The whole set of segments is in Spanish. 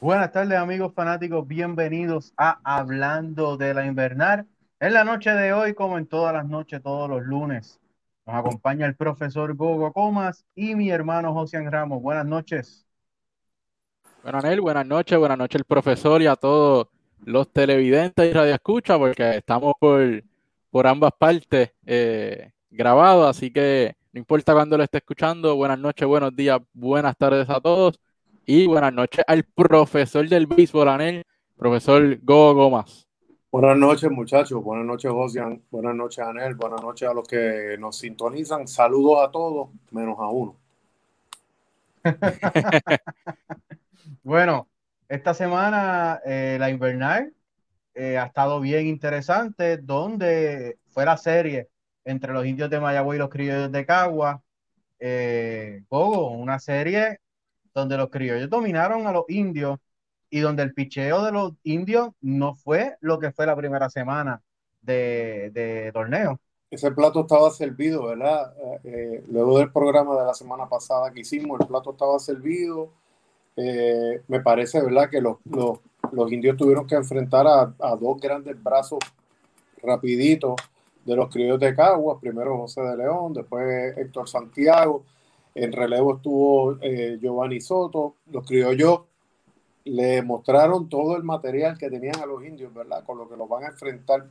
Buenas tardes amigos fanáticos, bienvenidos a Hablando de la Invernal. En la noche de hoy, como en todas las noches, todos los lunes, nos acompaña el profesor Gogo Comas y mi hermano Josian Ramos. Buenas noches. Buenas, Nel, buenas noches, buenas noches el profesor y a todos los televidentes y radioescuchas, porque estamos por, por ambas partes eh, grabados, así que no importa cuándo lo esté escuchando, buenas noches, buenos días, buenas tardes a todos. Y buenas noches al profesor del béisbol, Anel, profesor Gogo Gómez. Buenas noches, muchachos. Buenas noches, Josian. Buenas noches, Anel. Buenas noches a los que nos sintonizan. Saludos a todos, menos a uno. bueno, esta semana eh, la invernal eh, ha estado bien interesante, donde fue la serie entre los indios de Mayagüez y los criollos de Cagua. Eh, Gogo, una serie donde los criollos dominaron a los indios y donde el picheo de los indios no fue lo que fue la primera semana de, torneo. Ese plato estaba servido, ¿verdad? Eh, eh, luego del programa de la semana pasada que hicimos, el plato estaba servido. Eh, me parece, ¿verdad? Que los, indios tuvieron que enfrentar a, a, dos grandes brazos rapiditos de los criollos de Caguas, primero José de León, después Héctor Santiago en relevo estuvo eh, Giovanni Soto. Los criollos le mostraron todo el material que tenían a los indios, ¿verdad? Con lo que los van a enfrentar.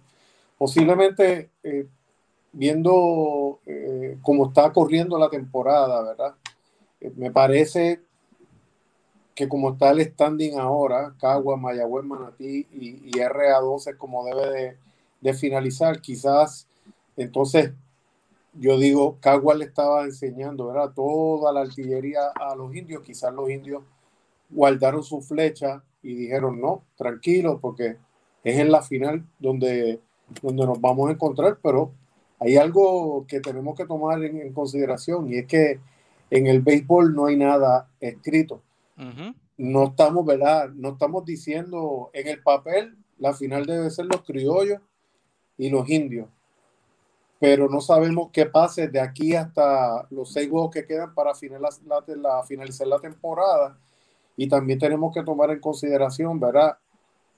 Posiblemente eh, viendo eh, cómo está corriendo la temporada, ¿verdad? me parece que como está el standing ahora, Cagua, Mayagüez, Manatí y, RA12 como debe de, de finalizar, quizás entonces yo digo, Cagua le estaba enseñando, ¿verdad? Toda la artillería a los indios, quizás los indios guardaron su flecha y dijeron, no, tranquilo, porque es en la final donde, donde nos vamos a encontrar, pero hay algo que tenemos que tomar en, consideración y es que en el béisbol no hay nada escrito. No estamos, ¿verdad? No estamos diciendo en el papel la final debe ser los criollos y los indios pero no sabemos qué pase de aquí hasta los seis juegos que quedan para finalizar la temporada. Y también tenemos que tomar en consideración, ¿verdad?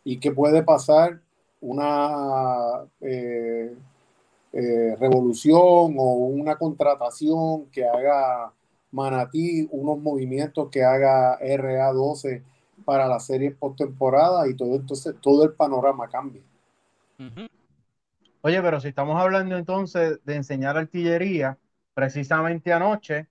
Y qué puede pasar una eh, eh, revolución o una contratación que haga Manatí, unos movimientos que haga RA12 para la serie postemporada y todo, entonces todo el panorama cambia. Oye, pero si estamos hablando entonces de enseñar artillería, precisamente anoche,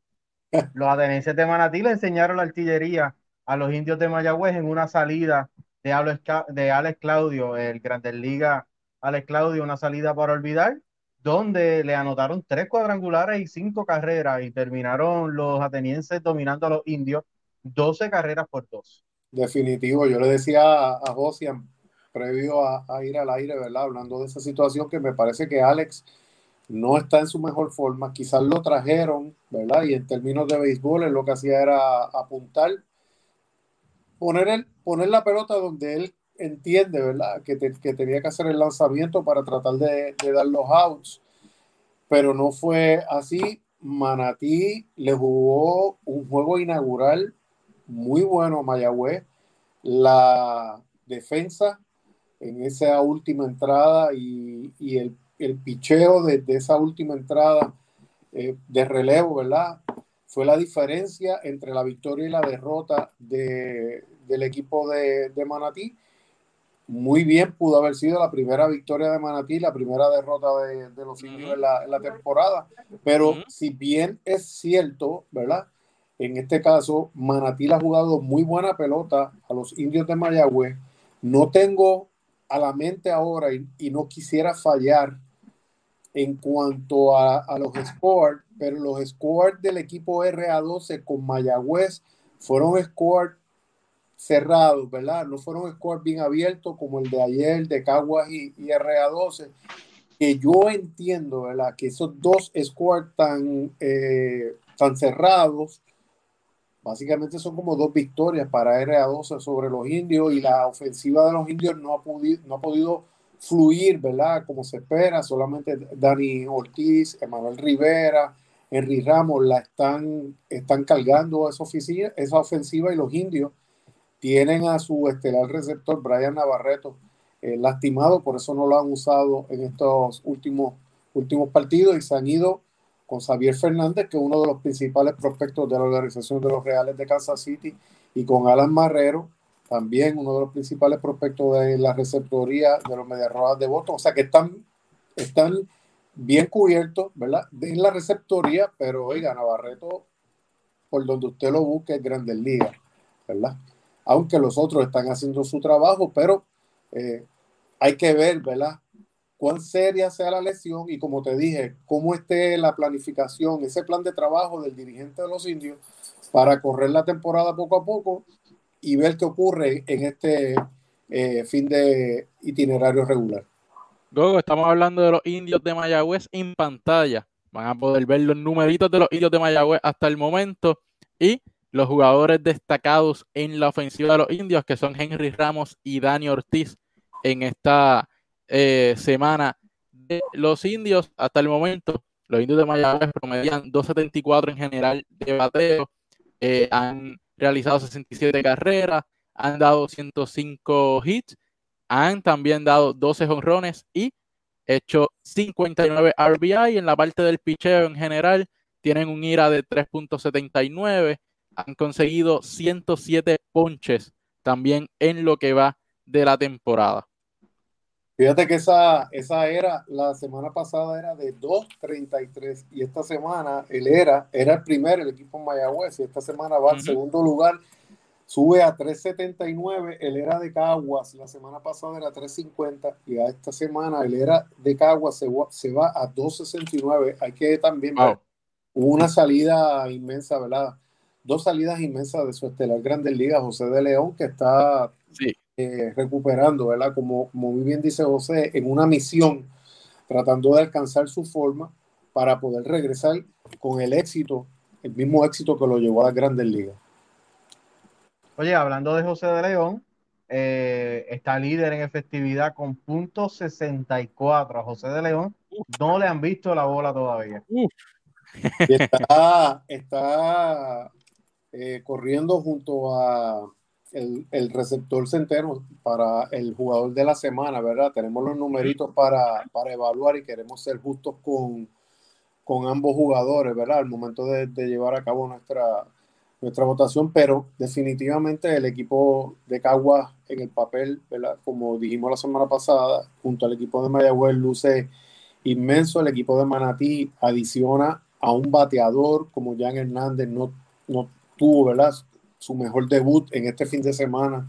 los atenienses de Manatí le enseñaron la artillería a los indios de Mayagüez en una salida de Alex, Claudio, el Grandes Liga Alex Claudio, una salida para olvidar, donde le anotaron tres cuadrangulares y cinco carreras y terminaron los atenienses dominando a los indios 12 carreras por dos. Definitivo, yo le decía a, a Josian, previo a, ir al aire, ¿verdad? Hablando de esa situación que me parece que Alex no está en su mejor forma. Quizás lo trajeron, ¿verdad? Y en términos de béisbol, él lo que hacía era apuntar, poner, el, poner la pelota donde él entiende, ¿verdad? Que, que tenía que hacer el lanzamiento para tratar de, de, dar los outs. Pero no fue así. Manatí le jugó un juego inaugural muy bueno a Mayagüez. La defensa en esa última entrada y, el, el, picheo de, esa última entrada eh, de relevo, ¿verdad? Fue la diferencia entre la victoria y la derrota de, del equipo de, de, Manatí. Muy bien pudo haber sido la primera victoria de Manatí, la primera derrota de, de los indios en, la, en, la, temporada. Pero si bien es cierto, ¿verdad? En este caso, Manatí ha jugado muy buena pelota a los indios de Mayagüez. No tengo a la mente ahora y, no quisiera fallar en cuanto a, los scores, pero los scores del equipo RA12 con Mayagüez fueron scores cerrados, ¿verdad? No fueron scores bien abiertos como el de ayer de Caguas y, RA12, que yo entiendo, ¿verdad? Que esos dos scores tan, eh, tan cerrados Básicamente son como dos victorias para RA12 sobre los indios y la ofensiva de los indios no ha podido, no ha podido fluir, ¿verdad? Como se espera. Solamente Dani Ortiz, Emanuel Rivera, Henry Ramos la están, están cargando esa, oficina, esa ofensiva y los indios tienen a su estelar receptor Brian Navarreto eh, lastimado, por eso no lo han usado en estos últimos, últimos partidos y se han ido con Xavier Fernández, que es uno de los principales prospectos de la organización de los Reales de Kansas City, y con Alan Marrero, también uno de los principales prospectos de la receptoría de los Medias Rojas de Boston. O sea que están, están bien cubiertos, ¿verdad? En la receptoría, pero oiga, Navarreto, por donde usted lo busque, es Grandes Ligas, ¿verdad? Aunque los otros están haciendo su trabajo, pero eh, hay que ver, ¿verdad? Cuán seria sea la lesión y como te dije, cómo esté la planificación, ese plan de trabajo del dirigente de los indios para correr la temporada poco a poco y ver qué ocurre en este eh, fin de itinerario regular. Gogo, estamos hablando de los indios de Mayagüez en pantalla. Van a poder ver los numeritos de los indios de Mayagüez hasta el momento y los jugadores destacados en la ofensiva de los indios, que son Henry Ramos y Dani Ortiz en esta eh, semana de los indios. Hasta el momento, los indios de Mayagüez promedian 2.74 en general de bateo, eh, han realizado 67 carreras, han dado 105 hits, han también dado 12 jonrones y hecho 59 RBI en la parte del picheo en general. Tienen un IRA de 3.79 han conseguido 107 ponches también en lo que va de la temporada. Fíjate que esa, esa era, la semana pasada era de 2.33 y esta semana él era, era el primer, el equipo Mayagüez, y esta semana va al segundo lugar, sube a 3.79, él era de Caguas, la semana pasada era 3.50 y a esta semana él era de Caguas se, se va a 2.69, hay que también ver, una salida inmensa, ¿verdad? dos salidas inmensas de su estelar Grandes Ligas, José de León, que está eh, recuperando, ¿verdad? Como, muy bien dice José, en una misión, tratando de alcanzar su forma para poder regresar con el éxito, el mismo éxito que lo llevó a las Grandes Ligas. Oye, hablando de José de León, eh, está líder en efectividad con punto 64 a José de León. No le han visto la bola todavía. Está, está eh, corriendo junto a el, receptor centeno para el jugador de la semana, ¿verdad? Tenemos los numeritos para, para evaluar y queremos ser justos con, con ambos jugadores, ¿verdad? Al momento de, de, llevar a cabo nuestra, nuestra votación, pero definitivamente el equipo de Caguas en el papel, ¿verdad? Como dijimos la semana pasada, junto al equipo de Mayagüez luce inmenso, el equipo de Manatí adiciona a un bateador como Jan Hernández, no, no tuvo, ¿verdad? Su mejor debut en este fin de semana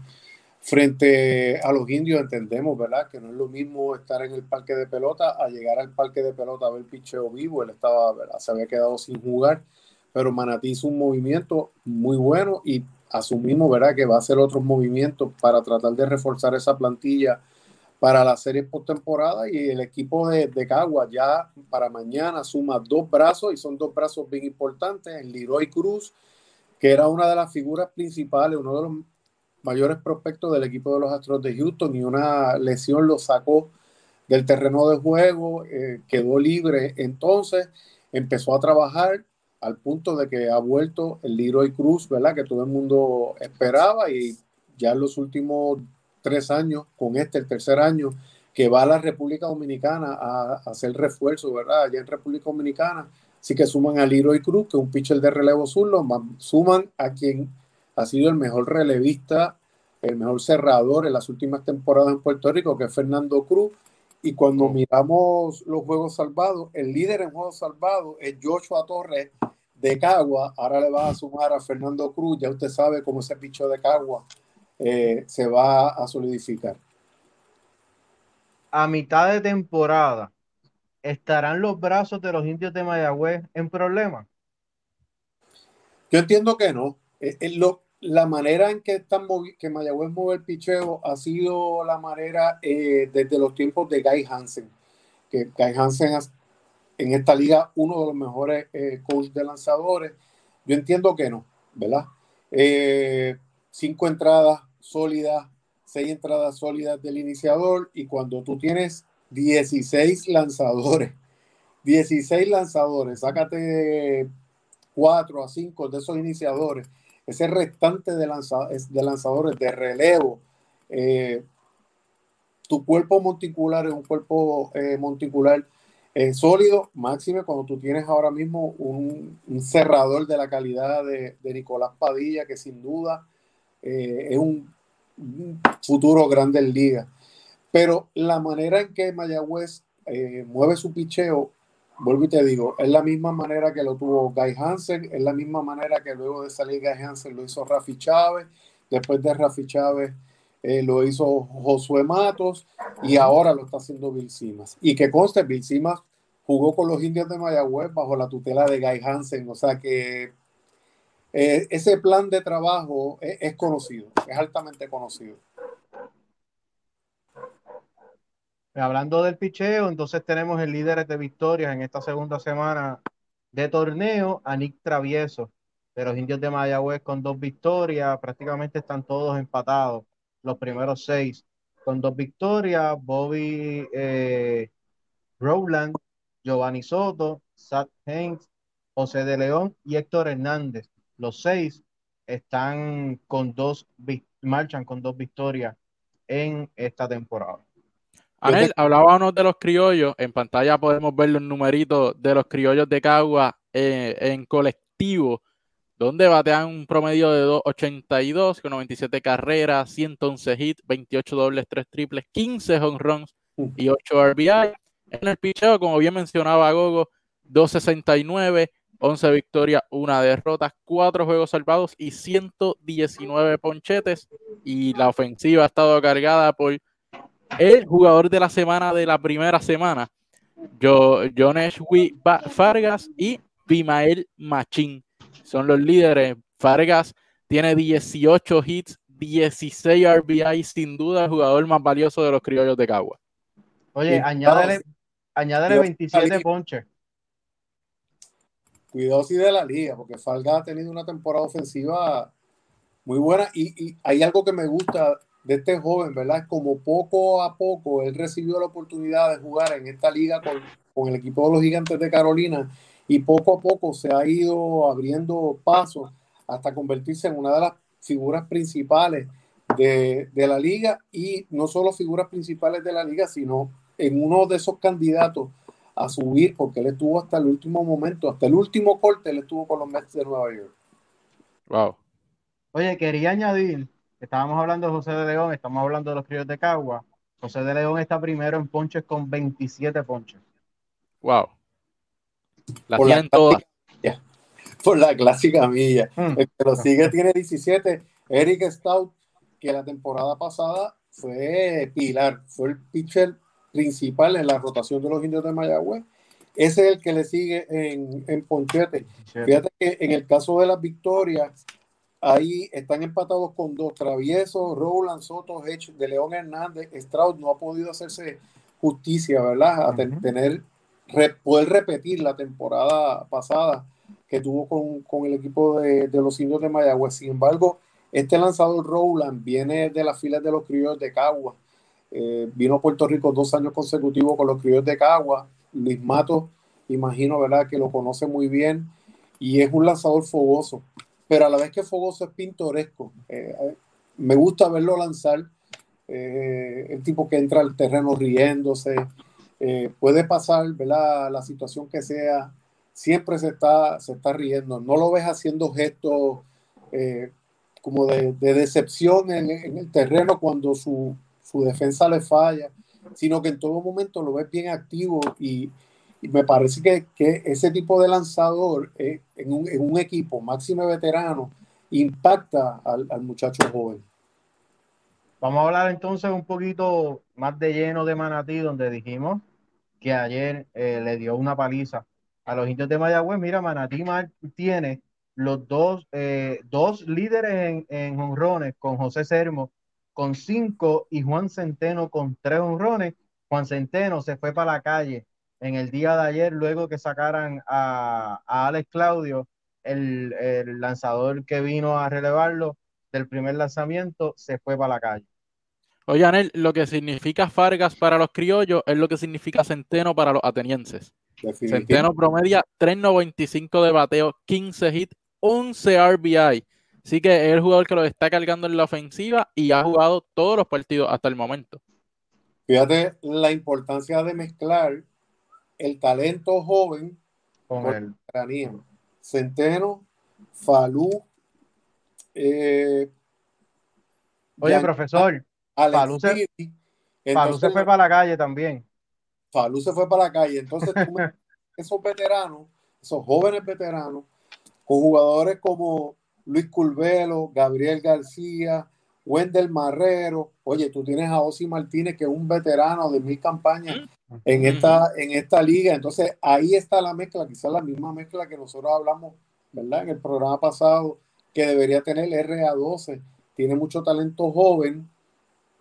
frente a los indios, entendemos, ¿verdad? Que no es lo mismo estar en el parque de pelota a llegar al parque de pelota a ver picheo vivo. Él estaba, ¿verdad? Se había quedado sin jugar, pero Manatí hizo un movimiento muy bueno y asumimos, ¿verdad? Que va a hacer otros movimientos para tratar de reforzar esa plantilla para la serie postemporada y el equipo de, de Cagua ya para mañana suma dos brazos y son dos brazos bien importantes, el Leroy Cruz que era una de las figuras principales, uno de los mayores prospectos del equipo de los Astros de Houston y una lesión lo sacó del terreno de juego, eh, quedó libre, entonces empezó a trabajar al punto de que ha vuelto el Leroy Cruz, ¿verdad? Que todo el mundo esperaba y ya en los últimos tres años, con este, el tercer año, que va a la República Dominicana a, a hacer refuerzo, ¿verdad? Allá en República Dominicana, Así que suman a Leroy Cruz, que es un pitcher de relevo zurdo, suman a quien ha sido el mejor relevista, el mejor cerrador en las últimas temporadas en Puerto Rico, que es Fernando Cruz. Y cuando miramos los juegos salvados, el líder en juegos salvados es Joshua Torres de Cagua. Ahora le va a sumar a Fernando Cruz. Ya usted sabe cómo ese picho de Cagua eh, se va a solidificar. A mitad de temporada, ¿estarán los brazos de los indios de Mayagüez en problema? Yo entiendo que no. Eh, eh, la manera en que, están que Mayagüez mueve el picheo ha sido la manera eh, desde los tiempos de Guy Hansen, que Guy Hansen en esta liga uno de los mejores coaches de lanzadores. Yo entiendo que no, ¿verdad? cinco entradas sólidas, seis entradas sólidas del iniciador y cuando tú tienes 16 lanzadores. 16 lanzadores, sácate 4 a 5 de esos iniciadores ese restante de, de lanzadores de relevo, eh, tu cuerpo monticular es un cuerpo eh, monticular eh, sólido, máximo cuando tú tienes ahora mismo un, cerrador de la calidad de, Nicolás Padilla, que sin duda es un, futuro grande en liga. Pero la manera en que Mayagüez mueve su picheo vuelvo y te digo, es la misma manera que lo tuvo Guy Hansen, es la misma manera que luego de salir Guy Hansen lo hizo Rafi Chávez, después de Rafi Chávez eh, lo hizo Josué Matos y ahora lo está haciendo Bill Simas. Y que conste, Bill Simas jugó con los indios de Mayagüez bajo la tutela de Guy Hansen, o sea que eh, ese plan de trabajo es conocido, es altamente conocido. Hablando del picheo, entonces tenemos el líder de victorias en esta segunda semana de torneo, a Travieso, de los indios de Mayagüez con dos victorias, prácticamente están todos empatados, los primeros seis con dos victorias, Bobby eh, Rowland, Giovanni Soto, Sat Haynes, José de León y Héctor Hernández. Los seis están con dos, marchan con dos victorias en esta temporada. Anel, hablábamos de los criollos. En pantalla podemos ver los numeritos de los criollos de Cagua eh, en colectivo, donde batean un promedio de 2.82 con 97 carreras, 111 hits, 28 dobles, 3 triples, 15 home runs y 8 RBI. En el picheo, como bien mencionaba Gogo, 269, 11 victorias, una derrota, 4 juegos salvados y 119 ponchetes. Y la ofensiva ha estado cargada por el jugador de la semana de la primera semana, Jones Fargas y Bimael Machín. Son los líderes. Fargas tiene 18 hits, 16 RBI, sin duda el jugador más valioso de los criollos de Cagua. Oye, añádele, añádele 27 ponches. Cuidado si de la liga, porque Fargas ha tenido una temporada ofensiva muy buena y, y hay algo que me gusta de este joven, ¿verdad? Como poco a poco él recibió la oportunidad de jugar en esta liga con, con, el equipo de los gigantes de Carolina y poco a poco se ha ido abriendo pasos hasta convertirse en una de las figuras principales de, de la liga y no solo figuras principales de la liga, sino en uno de esos candidatos a subir, porque él estuvo hasta el último momento, hasta el último corte, él estuvo con los Mets de Nueva York. Wow. Oye, quería añadir Estábamos hablando de José de León, estamos hablando de los críos de Cagua. José de León está primero en ponches con 27 ponches. Wow. La por, la clásica, por la clásica milla. Hmm. El que lo sigue tiene 17. Eric Stout, que la temporada pasada fue pilar, fue el pitcher principal en la rotación de los indios de Mayagüez. Ese es el que le sigue en, en Ponchete. Fíjate que en el caso de las victorias, Ahí están empatados con dos traviesos, Roland Soto, Hedge, de León Hernández. Stroud no ha podido hacerse justicia, ¿verdad? A tener, poder repetir la temporada pasada que tuvo con, el equipo de, los indios de Mayagüez. Sin embargo, este lanzador Rowland viene de las filas de los criollos de Cagua. Eh, vino a Puerto Rico dos años consecutivos con los criollos de Cagua. Luis Mato, imagino, ¿verdad? Que lo conoce muy bien y es un lanzador fogoso pero a la vez que Fogoso es pintoresco. Eh, eh, me gusta verlo lanzar. Eh, el tipo que entra al terreno riéndose. puede pasar, ¿verdad? La situación que sea, siempre se está, se está riendo. No lo ves haciendo gestos como de, decepción en, en, el terreno cuando su, su defensa le falla, sino que en todo momento lo ves bien activo y, y me parece que, que, ese tipo de lanzador eh, en, un, en, un, equipo máximo veterano impacta al, al, muchacho joven. Vamos a hablar entonces un poquito más de lleno de Manatí, donde dijimos que ayer eh, le dio una paliza a los indios de Mayagüez. Mira, Manatí tiene los dos, eh, dos líderes en, honrones con José Sermo con cinco y Juan Centeno con tres honrones. Juan Centeno se fue para la calle en el día de ayer, luego que sacaran a, Alex Claudio, el, lanzador que vino a relevarlo del primer lanzamiento, se fue para la calle. Oye, Anel, lo que significa Fargas para los criollos es lo que significa Centeno para los atenienses. Centeno promedia 3.95 de bateo, 15 hits, 11 RBI. Así que es el jugador que lo está cargando en la ofensiva y ha jugado todos los partidos hasta el momento. Fíjate la importancia de mezclar el talento joven con, el Centeno, Falú. Eh, Oye, profesor, Falú se, se, fue para la calle también. Falú se fue para la calle. Entonces, esos veteranos, esos jóvenes veteranos, con jugadores como Luis Culvelo, Gabriel García, Wendel Marrero. Oye, tú tienes a Osi Martínez, que es un veterano de mil campañas en esta, en esta liga. Entonces, ahí está la mezcla, quizás la misma mezcla que nosotros hablamos, ¿verdad? En el programa pasado, que debería tener el RA12. Tiene mucho talento joven,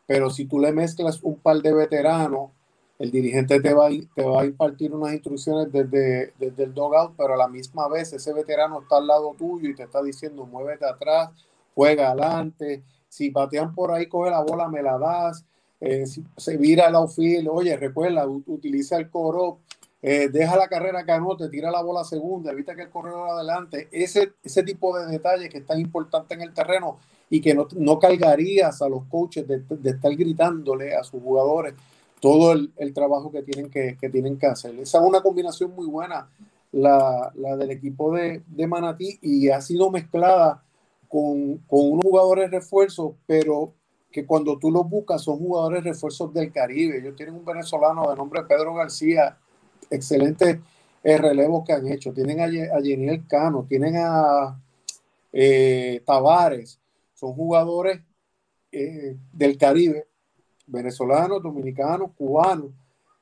pero si tú le mezclas un par de veteranos, el dirigente te va, a, te va a impartir unas instrucciones desde, desde el dogout, pero a la misma vez ese veterano está al lado tuyo y te está diciendo, muévete atrás, juega adelante, si batean por ahí, coge la bola, me la das, eh, se vira el outfield, oye, recuerda, utiliza el coro, eh, deja la carrera que anote, tira la bola segunda, evita que el corredor adelante, ese, ese tipo de detalles que es tan importante en el terreno y que no, no cargarías a los coaches de, de estar gritándole a sus jugadores todo el, trabajo que tienen que, tienen que hacer. Esa es una combinación muy buena, la, del equipo de, Manatí, y ha sido mezclada con, unos jugadores refuerzos, pero que cuando tú los buscas son jugadores refuerzos del Caribe. Ellos tienen un venezolano de nombre Pedro García, excelente relevo que han hecho. Tienen a, a Cano, tienen a eh, Tavares, son jugadores eh, del Caribe venezolanos, dominicanos, cubanos,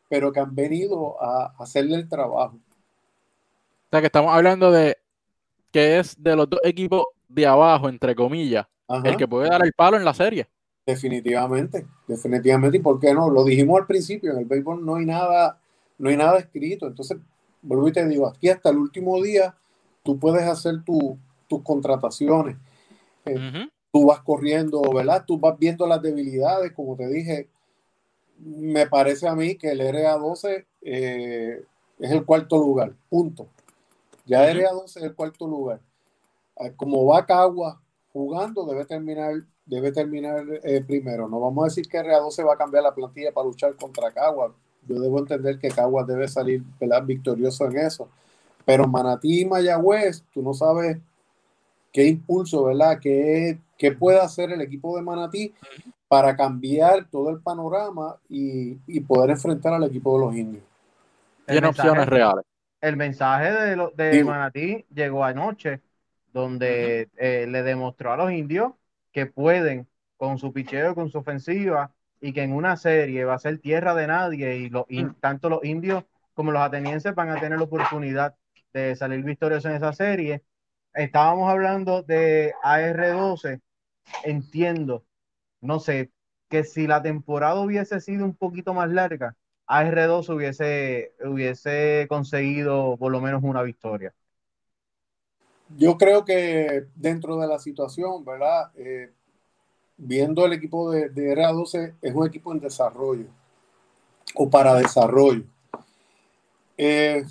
pero que han venido a hacerle el trabajo. O sea, que estamos hablando de que es de los dos equipos de abajo, entre comillas, el que puede dar el palo en la serie. Definitivamente, definitivamente. ¿Y por qué no? Lo dijimos al principio, en el béisbol no hay nada, no hay nada escrito. Entonces, vuelvo y te digo, aquí hasta el último día tú puedes hacer tus contrataciones. Eh, tú vas corriendo, ¿verdad? Tú vas viendo las debilidades, como te dije, me parece a mí que el RA12 eh, es el cuarto lugar, punto. Ya el RA12 es el cuarto lugar. Como va Cagua jugando, debe terminar, debe terminar eh, primero. No vamos a decir que RA12 va a cambiar la plantilla para luchar contra Cagua. Yo debo entender que Cagua debe salir ¿verdad? victorioso en eso. Pero Manatí y Mayagüez, tú no sabes qué impulso, ¿verdad? ¿Qué, qué puede hacer el equipo de Manatí para cambiar todo el panorama y, poder enfrentar al equipo de los indios? Tiene opciones reales. El mensaje de, de Manatí llegó anoche, donde eh, le demostró a los indios que pueden con su picheo, con su ofensiva, y que en una serie va a ser tierra de nadie, y, y tanto los indios como los atenienses van a tener la oportunidad de salir victoriosos en esa serie. Estábamos hablando de AR12, entiendo, no sé, que si la temporada hubiese sido un poquito más larga, AR12 hubiese, hubiese conseguido por lo menos una victoria. Yo creo que dentro de la situación, ¿verdad? Eh, viendo el equipo de, de RA12, es un equipo en desarrollo o para desarrollo. Eh,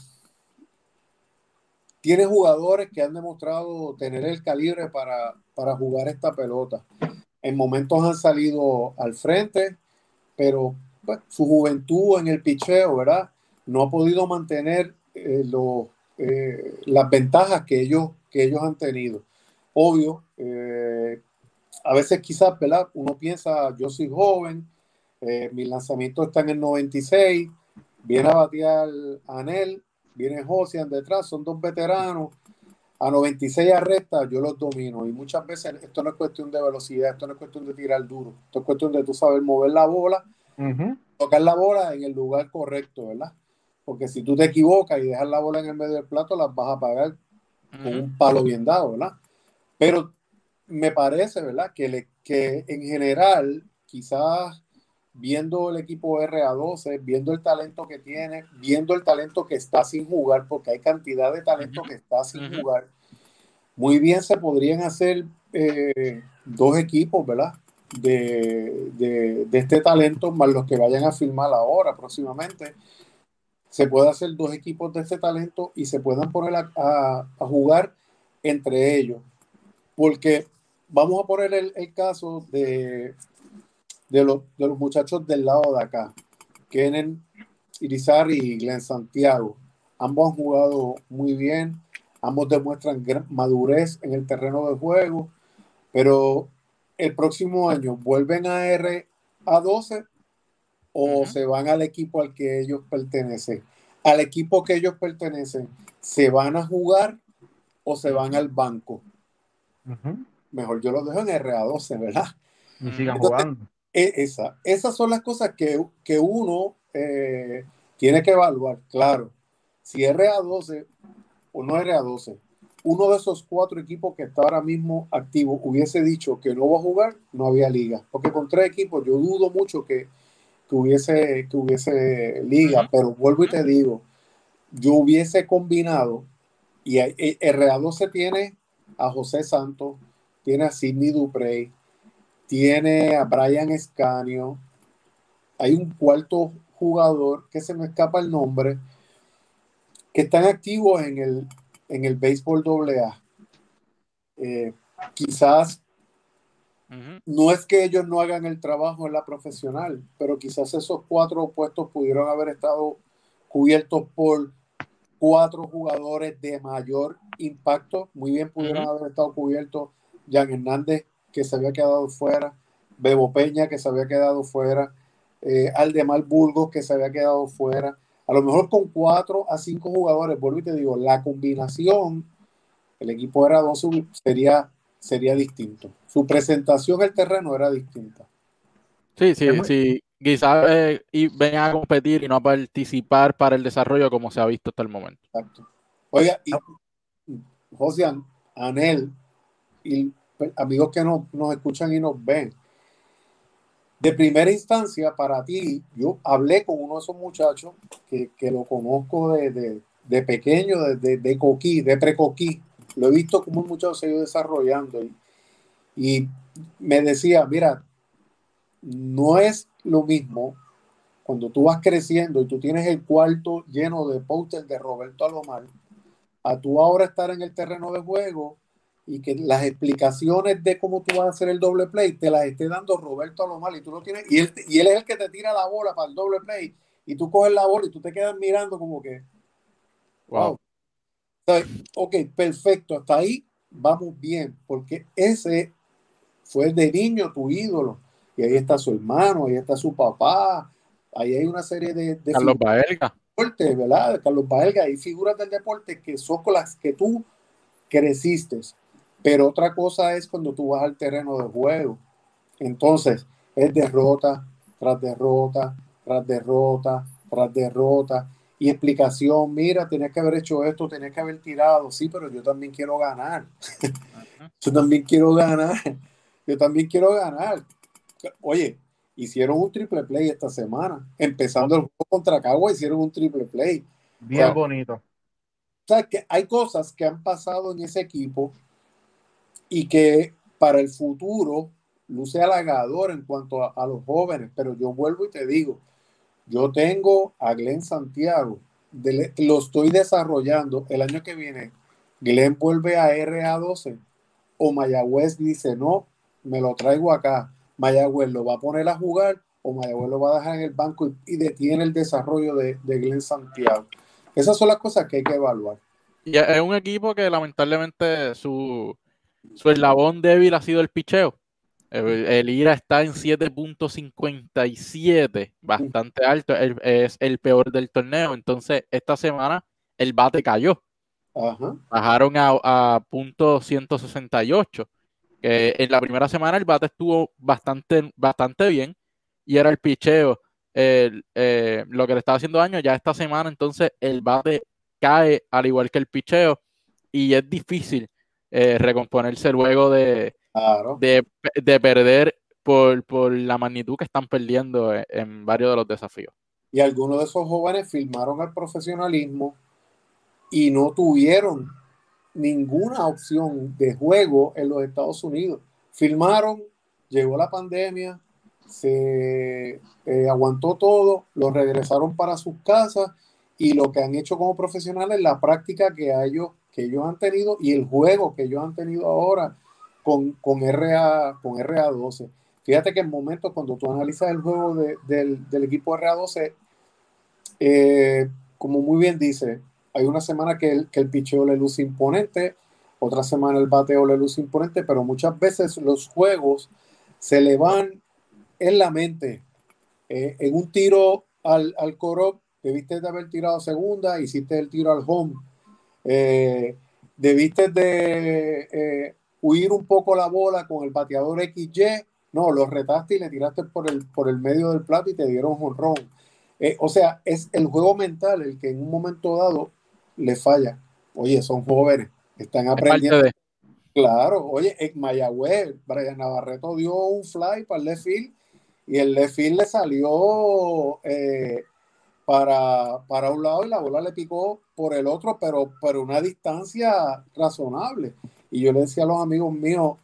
tiene jugadores que han demostrado tener el calibre para, jugar esta pelota. En momentos han salido al frente, pero pues, su juventud en el picheo, ¿verdad? No ha podido mantener eh, eh, las ventajas que ellos, que ellos han tenido. Obvio, eh, a veces quizás, ¿verdad? Uno piensa, yo soy joven, mi lanzamiento está en el 96, viene a batear Anel, viene Josian detrás, son dos veteranos. A 96 arrestas, yo los domino. Y muchas veces esto no es cuestión de velocidad, esto no es cuestión de tirar duro. Esto es cuestión de tú saber mover la bola, tocar la bola en el lugar correcto, ¿verdad? Porque si tú te equivocas y dejas la bola en el medio del plato, las vas a pagar con un palo bien dado, ¿verdad? Pero me parece, ¿verdad? Que, le, que en general, quizás viendo el equipo RA12, viendo el talento que tiene, viendo el talento que está sin jugar, porque hay cantidad de talento que está sin jugar, muy bien se podrían hacer eh, dos equipos, ¿verdad? De, de, este talento, más los que vayan a firmar ahora próximamente. Se puede hacer dos equipos de este talento y se puedan poner a, jugar entre ellos. Porque vamos a poner el, caso de, de, los, muchachos del lado de acá, Kenen Irizarry y Glenn Santiago. Ambos han jugado muy bien, ambos demuestran madurez en el terreno de juego, pero el próximo año vuelven a R a 12 o se van al equipo al que ellos pertenecen. Al equipo que ellos pertenecen, ¿se van a jugar o se van al banco? Mejor yo los dejo en RA12, ¿verdad? Y sigan jugando. E, esa, esas son las cosas que, que uno eh, tiene que evaluar. Claro, si RA12 o no RA12, uno de esos cuatro equipos que está ahora mismo activo hubiese dicho que no va a jugar, no había liga. Porque con tres equipos yo dudo mucho que, hubiese, que hubiese liga. Pero vuelvo y te digo, yo hubiese combinado, y RA12 tiene a José Santos, tiene a Sidney Duprey, tiene a Brian Escanio, hay un cuarto jugador que se me escapa el nombre, que están activos en el, en el béisbol AA. Eh, quizás no es que ellos no hagan el trabajo en la profesional, pero quizás esos cuatro puestos pudieron haber estado cubiertos por cuatro jugadores de mayor impacto. Muy bien pudieron haber estado cubiertos Jan Hernández, que se había quedado fuera, Bebo Peña, que se había quedado fuera, eh, Aldemar Burgos, que se había quedado fuera. A lo mejor con cuatro a cinco jugadores, vuelvo y te digo, la combinación, el equipo era dos, sería, sería distinto. Su presentación el terreno era distinta. Sí, sí, sí. Quizás eh, y vengan a competir y no a participar para el desarrollo como se ha visto hasta el momento. Exacto. Oiga, y José Anel y amigos que nos, nos escuchan y nos ven, de primera instancia, para ti, yo hablé con uno de esos muchachos que, que lo conozco de, de, de pequeño, de, de, coquí, de precoquí. Lo he visto como un muchacho se ha ido desarrollando y, y me decía, mira, no es lo mismo cuando tú vas creciendo y tú tienes el cuarto lleno de póster de Roberto Alomar, a tú ahora estar en el terreno de juego y que las explicaciones de cómo tú vas a hacer el doble play te las esté dando Roberto Alomar y tú no tienes, y él, y él es el que te tira la bola para el doble play y tú coges la bola y tú te quedas mirando como que, wow. Ok, perfecto, hasta ahí vamos bien, porque ese fue de niño tu ídolo y ahí está su hermano, ahí está su papá, ahí hay una serie de... de Carlos Baelga. ¿verdad? Carlos Baelga, hay figuras del deporte que son con las que tú creciste. Pero otra cosa es cuando tú vas al terreno de juego. Entonces, es derrota tras derrota, tras derrota, tras derrota. Y explicación, mira, tenías que haber hecho esto, tenías que haber tirado. Sí, pero yo también quiero ganar. yo también quiero ganar. Yo también quiero ganar. Oye, hicieron un triple play esta semana. Empezando el juego contra Cagua, hicieron un triple play. Bien bonito. O sea, que hay cosas que han pasado en ese equipo y que para el futuro luce halagador en cuanto a, los jóvenes. Pero yo vuelvo y te digo, yo tengo a Glenn Santiago, lo estoy desarrollando. El año que viene, Glenn vuelve a RA12 o Mayagüez dice, no, me lo traigo acá Mayagüez lo va a poner a jugar o Mayagüez lo va a dejar en el banco y, detiene el desarrollo de, de, Glenn Santiago. Esas son las cosas que hay que evaluar. Y es un equipo que lamentablemente su, su eslabón débil ha sido el picheo. El, IRA está en 7.57, bastante alto, es el peor del torneo. Entonces, esta semana el bate cayó. Bajaron a, a punto 168 en la primera semana el bate estuvo bastante, bastante bien y era el picheo eh, lo que le estaba haciendo daño. Ya esta semana entonces el bate cae al igual que el picheo y es difícil eh, recomponerse luego de, de, perder por, por, la magnitud que están perdiendo en, en varios de los desafíos. Y algunos de esos jóvenes firmaron el profesionalismo y no tuvieron ninguna opción de juego en los Estados Unidos. Filmaron, llegó la pandemia, se eh, aguantó todo, los regresaron para sus casas y lo que han hecho como profesionales, la práctica que ellos, que ellos han tenido y el juego que ellos han tenido ahora con, con, RA, con RA12. Fíjate que en momentos cuando tú analizas el juego del, equipo RA12, eh, como muy bien dice, hay una semana que el, que el picheo le luce imponente, otra semana el bateo le luce imponente, pero muchas veces los juegos se le van en la mente. Eh, en un tiro al, al coro, debiste de haber tirado segunda, hiciste el tiro al home. Eh, debiste de huir un poco la bola con el bateador XY. No, lo retaste y le tiraste por el, por el medio del plato y te dieron honrón. o sea, es el juego mental el que en un momento dado le falla. Oye, son jóvenes, están aprendiendo. Claro, oye, en Mayagüez, Brian Navarreto dio un fly para el left field y el left field le salió eh, para, para, un lado y la bola le picó por el otro, pero por una distancia razonable. Y yo le decía a los amigos míos,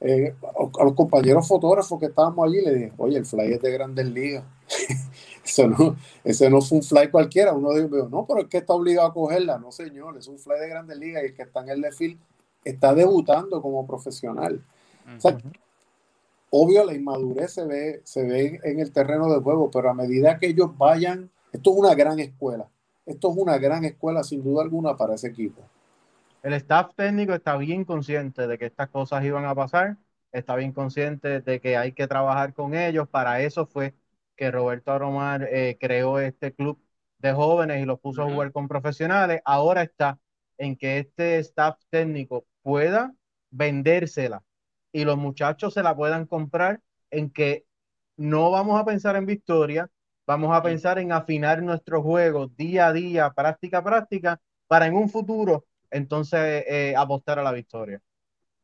eh, a los compañeros fotógrafos que estábamos allí, le dije, oye, el fly es de grandes ligas. Eso no, ese no fue un fly cualquiera. Uno dijo, no, pero es que está obligado a cogerla. No, señor, es un fly de grandes ligas y el que está en el field está debutando como profesional. obvio, la inmadurez se ve, se ve en el terreno de juego, pero a medida que ellos vayan, esto es una gran escuela. Esto es una gran escuela, sin duda alguna, para ese equipo. El staff técnico está bien consciente de que estas cosas iban a pasar, está bien consciente de que hay que trabajar con ellos. Para eso fue que Roberto Aromar eh, creó este club de jóvenes y los puso a jugar con profesionales. Ahora está en que este staff técnico pueda vendérsela y los muchachos se la puedan comprar en que no vamos a pensar en victoria, vamos a pensar en afinar nuestro juego día a día, práctica a práctica, para en un futuro entonces eh, apostar a la victoria.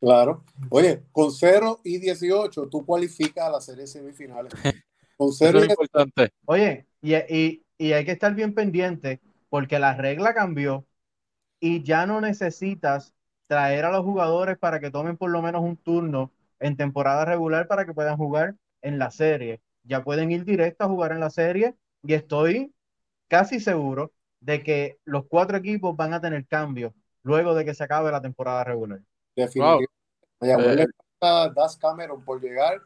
Claro. Oye, con 0 y 18 tú cualificas a la serie semifinales. Con cero importante. Oye, y, y, hay que estar bien pendiente porque la regla cambió y ya no necesitas traer a los jugadores para que tomen por lo menos un turno en temporada regular para que puedan jugar en la serie. Ya pueden ir directo a jugar en la serie y estoy casi seguro de que los cuatro equipos van a tener cambios luego de que se acabe la temporada regular. Definitivamente. Eh, Das Cameron por llegar.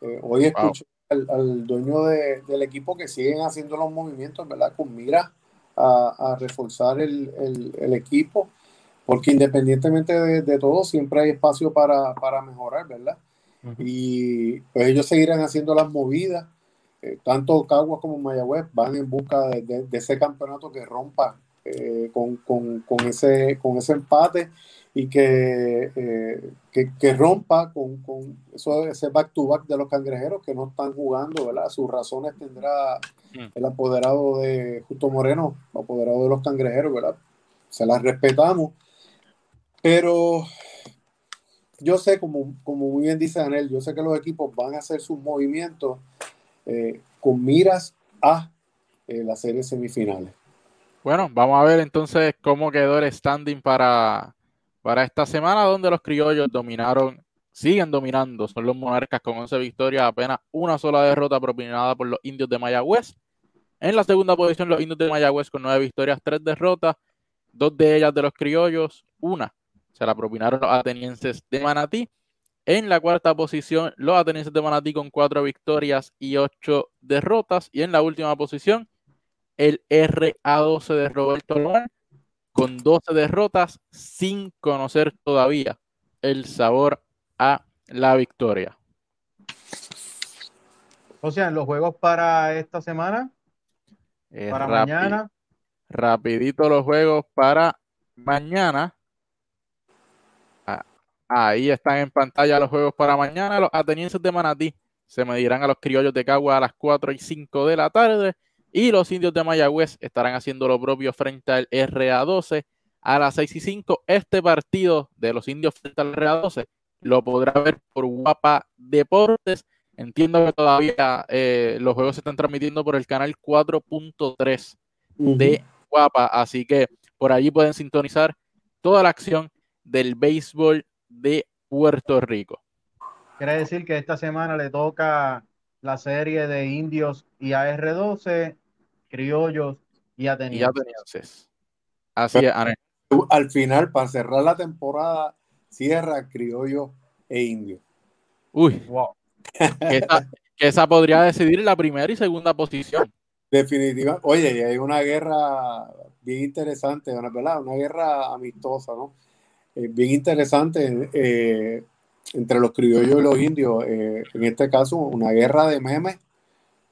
Eh, hoy escucho al, dueño del equipo que siguen haciendo los movimientos, ¿verdad? Con mira a, reforzar el, equipo, porque independientemente de, todo, siempre hay espacio para, mejorar, ¿verdad? Y pues ellos seguirán haciendo las movidas. Eh, tanto Caguas como Mayagüez van en busca de, ese campeonato que rompa eh, con, ese, con ese empate y que, eh, que, rompa con, con, eso, ese back-to-back de los cangrejeros que no están jugando, ¿verdad? Sus razones tendrá mm. el apoderado de Justo Moreno, apoderado de los cangrejeros, ¿verdad? Se las respetamos, pero yo sé, como, como muy bien dice Daniel, yo sé que los equipos van a hacer sus movimientos eh, con miras a eh, las series semifinales. Bueno, vamos a ver entonces cómo quedó el standing para para esta semana, donde los criollos dominaron, siguen dominando, son los monarcas con 11 victorias, apenas una sola derrota propinada por los indios de Mayagüez. En la segunda posición, los indios de Mayagüez con 9 victorias, 3 derrotas, dos de ellas de los criollos, una se la propinaron los atenienses de Manatí. En la cuarta posición, los atenienses de Manatí con 4 victorias y 8 derrotas. Y en la última posición, el RA12 de Roberto Lomar con 12 derrotas sin conocer todavía el sabor a la victoria. O sea, los juegos para esta semana, eh, para mañana. Rapidito los juegos para mañana. Ah, ahí están en pantalla los juegos para mañana. Los atenienses de Manatí se medirán a los criollos de Cagua a las 4 y 5 de la tarde. Y los indios de Mayagüez estarán haciendo lo propio frente al RA12 a las 6 y 5. Este partido de los indios frente al RA12 lo podrá ver por Guapa Deportes. Entiendo que todavía eh, los juegos se están transmitiendo por el canal 4.3 de Guapa, así que por allí pueden sintonizar toda la acción del béisbol de Puerto Rico. Quiere decir que esta semana le toca la serie de indios y AR12, criollos y atenienses. Así es, Al final, para cerrar la temporada, cierra criollo e Indio. Uy, wow. que, esa, podría decidir la primera y segunda posición. Definitivamente. Oye, hay una guerra bien interesante, ¿verdad? Una guerra amistosa, ¿no? Eh, bien interesante eh, entre los criollos y los indios. Eh, en este caso, una guerra de memes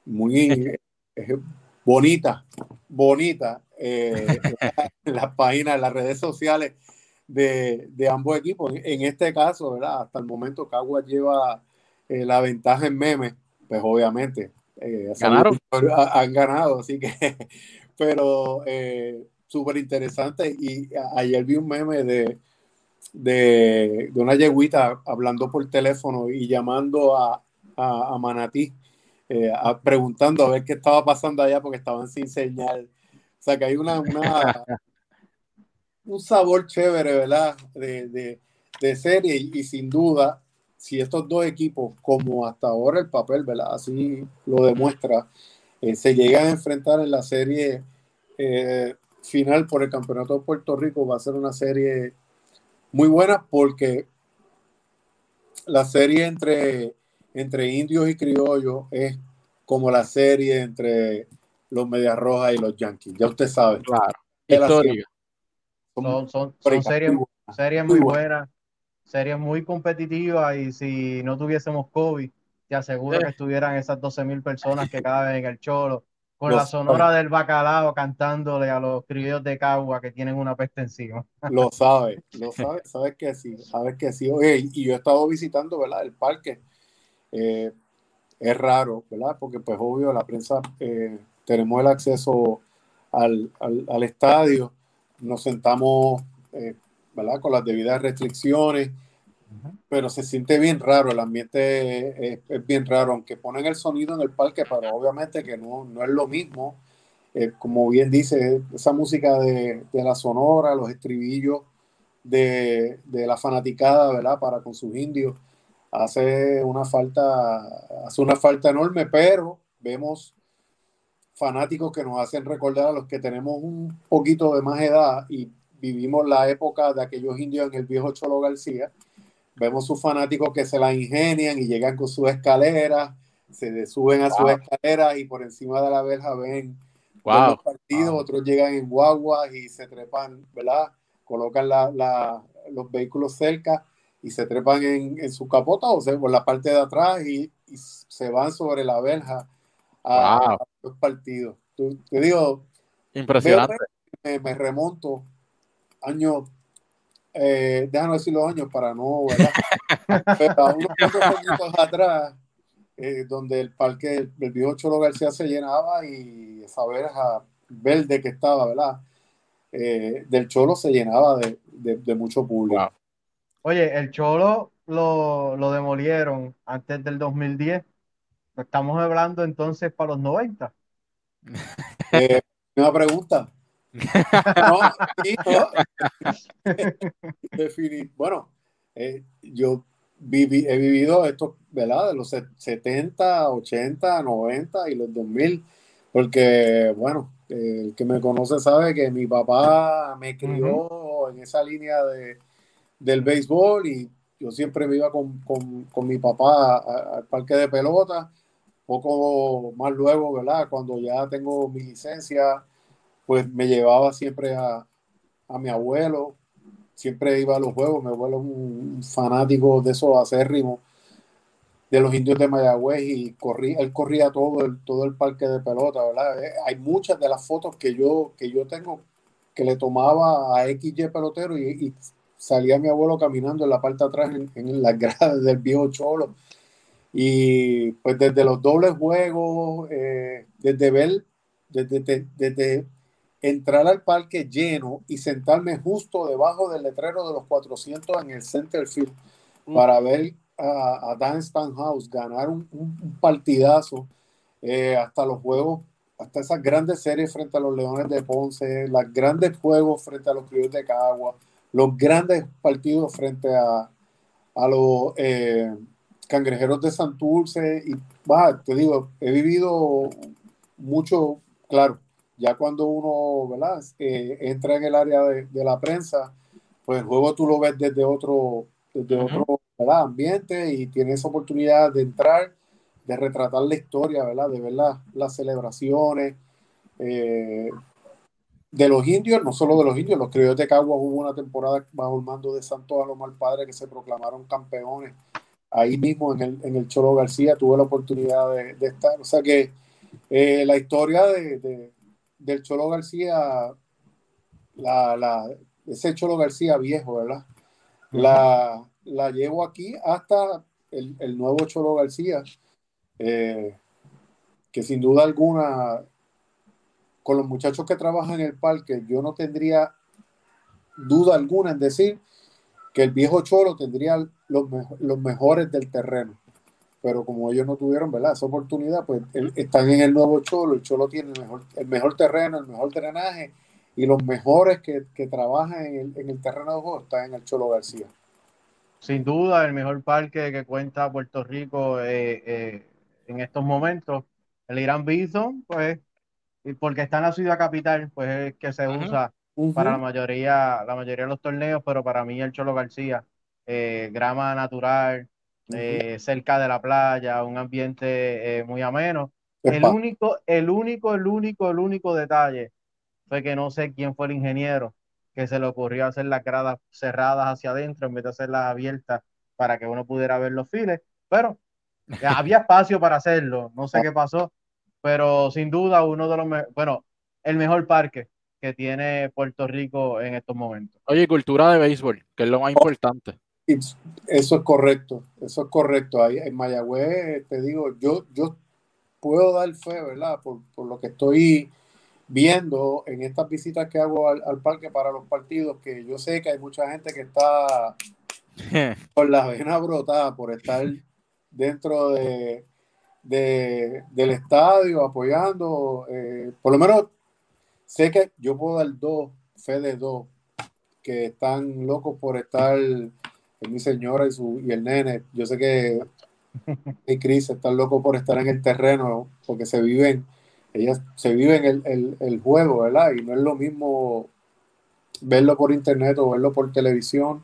muy bonita, bonita. en las páginas, en las redes sociales de, ambos equipos. En este caso, ¿verdad? Hasta el momento Caguas lleva la ventaja en memes, pues obviamente. Ganaron. Han ganado, así que, pero súper interesante. Y ayer vi un meme de, de, una yeguita hablando por teléfono y llamando a, a, Manatí, eh, preguntando a ver qué estaba pasando allá porque estaban sin señal. O sea que hay una, un sabor chévere, ¿verdad? De, serie y, sin duda, si estos dos equipos, como hasta ahora el papel, ¿verdad? Así lo demuestra, eh, se llegan a enfrentar en la serie eh, final por el Campeonato de Puerto Rico, va a ser una serie muy buena porque la serie entre, entre indios y criollos es como la serie entre los Medias Rojas y los Yankees. Ya usted sabe. Claro. Son, son, series, muy buenas, series muy competitivas y si no tuviésemos COVID, te aseguro que estuvieran esas 12 mil personas que caben en el Cholo con la sonora del bacalao cantándole a los criollos de Cagua que tienen una peste encima. Lo sabe, lo sabe, sabes que sí, sabes que sí. Oye, y yo he estado visitando, ¿verdad? El parque. Eh, es raro, ¿verdad? Porque pues obvio la prensa eh, tenemos el acceso al, al, estadio, nos sentamos, eh, ¿verdad? Con las debidas restricciones pero se siente bien raro, el ambiente es, bien raro, aunque ponen el sonido en el parque, pero obviamente que no, no es lo mismo. Eh, como bien dice, esa música de, de, la sonora, los estribillos de, de, la fanaticada, ¿verdad? Para con sus indios, hace una falta, hace una falta enorme, pero vemos fanáticos que nos hacen recordar a los que tenemos un poquito de más edad y vivimos la época de aquellos indios en el viejo Cholo García, vemos sus fanáticos que se la ingenian y llegan con sus escaleras, se suben a sus escaleras y por encima de la verja ven los partidos, otros llegan en guaguas y se trepan, ¿verdad? Colocan los vehículos cerca y se trepan en, su capota o sea, por la parte de atrás y, se van sobre la verja a, los partidos. te digo, impresionante. Me, remonto años eh, déjame decir los años para no, ¿verdad? Pero a unos pocos años atrás, eh, donde el parque del viejo Cholo García se llenaba y esa verja verde que estaba, ¿verdad? Eh, del Cholo se llenaba de, de, mucho público. Oye, el Cholo lo, lo, demolieron antes del 2010. Estamos hablando entonces para los 90. Eh, una pregunta. No, bueno, eh, yo he vivido esto, ¿verdad? De los 70, 80, 90 y los 2000, porque, bueno, el que me conoce sabe que mi papá me crió en esa línea de, del béisbol y yo siempre me iba con, con, con mi papá al parque de pelota. Poco más luego, ¿verdad? Cuando ya tengo mi licencia, pues me llevaba siempre a, a mi abuelo, siempre iba a los juegos, mi abuelo es un fanático de esos acérrimos de los indios de Mayagüez y corría, él corría todo el, todo el parque de pelota, ¿verdad? Eh, hay muchas de las fotos que yo, que yo tengo que le tomaba a XY pelotero y, salía mi abuelo caminando en la parte de atrás en, en las gradas del viejo Cholo. Y pues desde los dobles juegos, eh, desde ver, desde, desde entrar al parque lleno y sentarme justo debajo del letrero de los 400 en el center field mm. para ver a, a Dan Stanhouse ganar un, partidazo eh, hasta los juegos, hasta esas grandes series frente a los Leones de Ponce, los grandes juegos frente a los Criollos de Cagua, los grandes partidos frente a, a los eh, Cangrejeros de Santurce y bah, te digo, he vivido mucho, claro, ya cuando uno ¿verdad? Eh, entra en el área de, la prensa, pues el juego tú lo ves desde otro, desde otro ambiente y tiene esa oportunidad de entrar, de retratar la historia, ¿verdad? de ver las celebraciones eh, de los indios, no solo de los indios, los criollos de Caguas hubo una temporada bajo el mando de Santos Alomar Padre que se proclamaron campeones ahí mismo en el, en el Cholo García, tuve la oportunidad de, estar, o sea que eh, la historia de, del Cholo García, la, la, ese Cholo García viejo, ¿verdad? La, la llevo aquí hasta el, el nuevo Cholo García, eh, que sin duda alguna, con los muchachos que trabajan en el parque, yo no tendría duda alguna en decir que el viejo Cholo tendría los, los mejores del terreno. Pero como ellos no tuvieron ¿verdad? esa oportunidad, pues están en el nuevo Cholo. El Cholo tiene el mejor, el mejor terreno, el mejor drenaje y los mejores que, que trabajan en el, en el, terreno de juego están en el Cholo García. Sin duda, el mejor parque que cuenta Puerto Rico eh, eh, en estos momentos. El Irán Bison, pues, porque está en la ciudad capital, pues es que se usa para la mayoría, la mayoría de los torneos, pero para mí el Cholo García, eh, grama natural, eh, cerca de la playa, un ambiente eh, muy ameno. El único, el único, el único, el único detalle fue que no sé quién fue el ingeniero que se le ocurrió hacer las gradas cerradas hacia adentro en vez de hacerlas abiertas para que uno pudiera ver los files, pero había espacio para hacerlo, no sé qué pasó, pero sin duda uno de los, bueno, el mejor parque que tiene Puerto Rico en estos momentos. Oye, cultura de béisbol, que es lo más importante. Eso es correcto, eso es correcto. Ahí en Mayagüez, te digo, yo, yo puedo dar fe, ¿verdad? Por, lo que estoy viendo en estas visitas que hago al, parque para los partidos, que yo sé que hay mucha gente que está con la vena brotada por estar dentro de, del estadio apoyando, eh, por lo menos sé que yo puedo dar dos, fe de dos, que están locos por estar, mi señora y, su, y el nene, yo sé que y Chris están locos por estar en el terreno, porque se viven, ellas se viven el, el, juego, ¿verdad? Y no es lo mismo verlo por internet o verlo por televisión.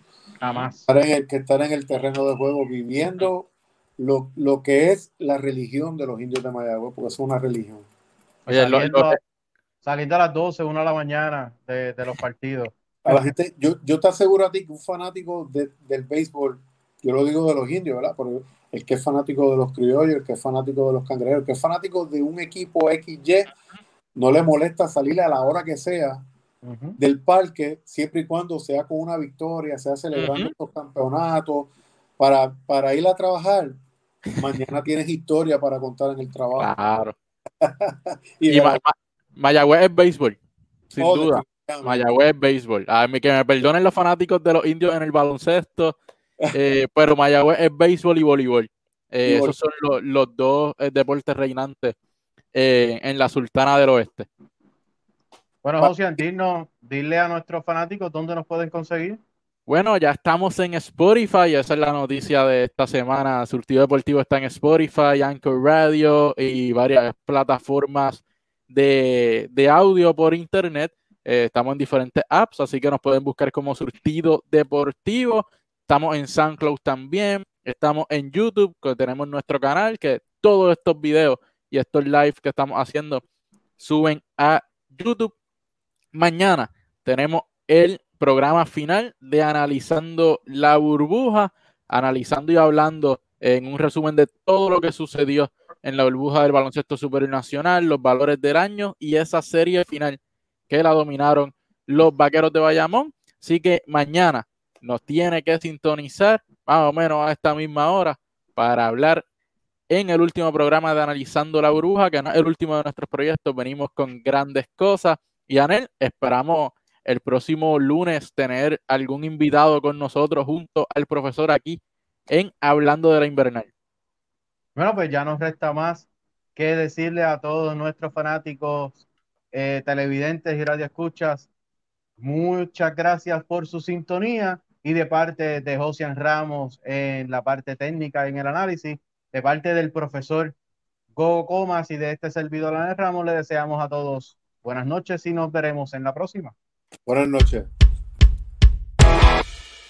Estar en el, que estar en el terreno de juego viviendo lo, lo, que es la religión de los indios de Mayagüez, porque es una religión. Oye, saliendo a las 12, 1 de la mañana de, los partidos. A la gente, yo, yo te aseguro a ti que un fanático del béisbol, yo lo digo de los indios, ¿verdad? Porque el que es fanático de los criollos, el que es fanático de los cangrejeros, el que es fanático de un equipo XY, no le molesta salir a la hora que sea del parque, siempre y cuando sea con una victoria, sea celebrando estos campeonatos, para, para ir a trabajar. Mañana tienes historia para contar en el trabajo. Claro. y, Mayagüez es béisbol, sin oh, duda. Mayagüez es béisbol. A mí que me perdonen los fanáticos de los indios en el baloncesto, eh, pero Mayagüez es béisbol y voleibol. Eh, esos son los, dos eh, deportes reinantes en la Sultana del Oeste. Bueno, José, dile a nuestros fanáticos dónde nos pueden conseguir. Bueno, ya estamos en Spotify, esa es la noticia de esta semana. Surtido Deportivo está en Spotify, Anchor Radio y varias plataformas de, audio por internet. Eh, estamos en diferentes apps, así que nos pueden buscar como Surtido Deportivo. Estamos en SoundCloud también. Estamos en YouTube, que tenemos nuestro canal, que todos estos videos y estos live que estamos haciendo suben a YouTube. Mañana tenemos el programa final de Analizando la Burbuja, analizando y hablando en un resumen de todo lo que sucedió en la burbuja del baloncesto superior nacional, los valores del año y esa serie final que la dominaron los vaqueros de Bayamón. Así que mañana nos tiene que sintonizar más o menos a esta misma hora para hablar en el último programa de Analizando la Burbuja, que no es el último de nuestros proyectos. Venimos con grandes cosas. Y Anel, esperamos el próximo lunes tener algún invitado con nosotros junto al profesor aquí en Hablando de la Invernal. Bueno, pues ya nos resta más que decirle a todos nuestros fanáticos, eh, televidentes y radioescuchas, muchas gracias por su sintonía y de parte de Josian Ramos en la parte técnica en el análisis, de parte del profesor Gogo Comas y de este servidor Ramos, le deseamos a todos buenas noches y nos veremos en la próxima. Buenas noches.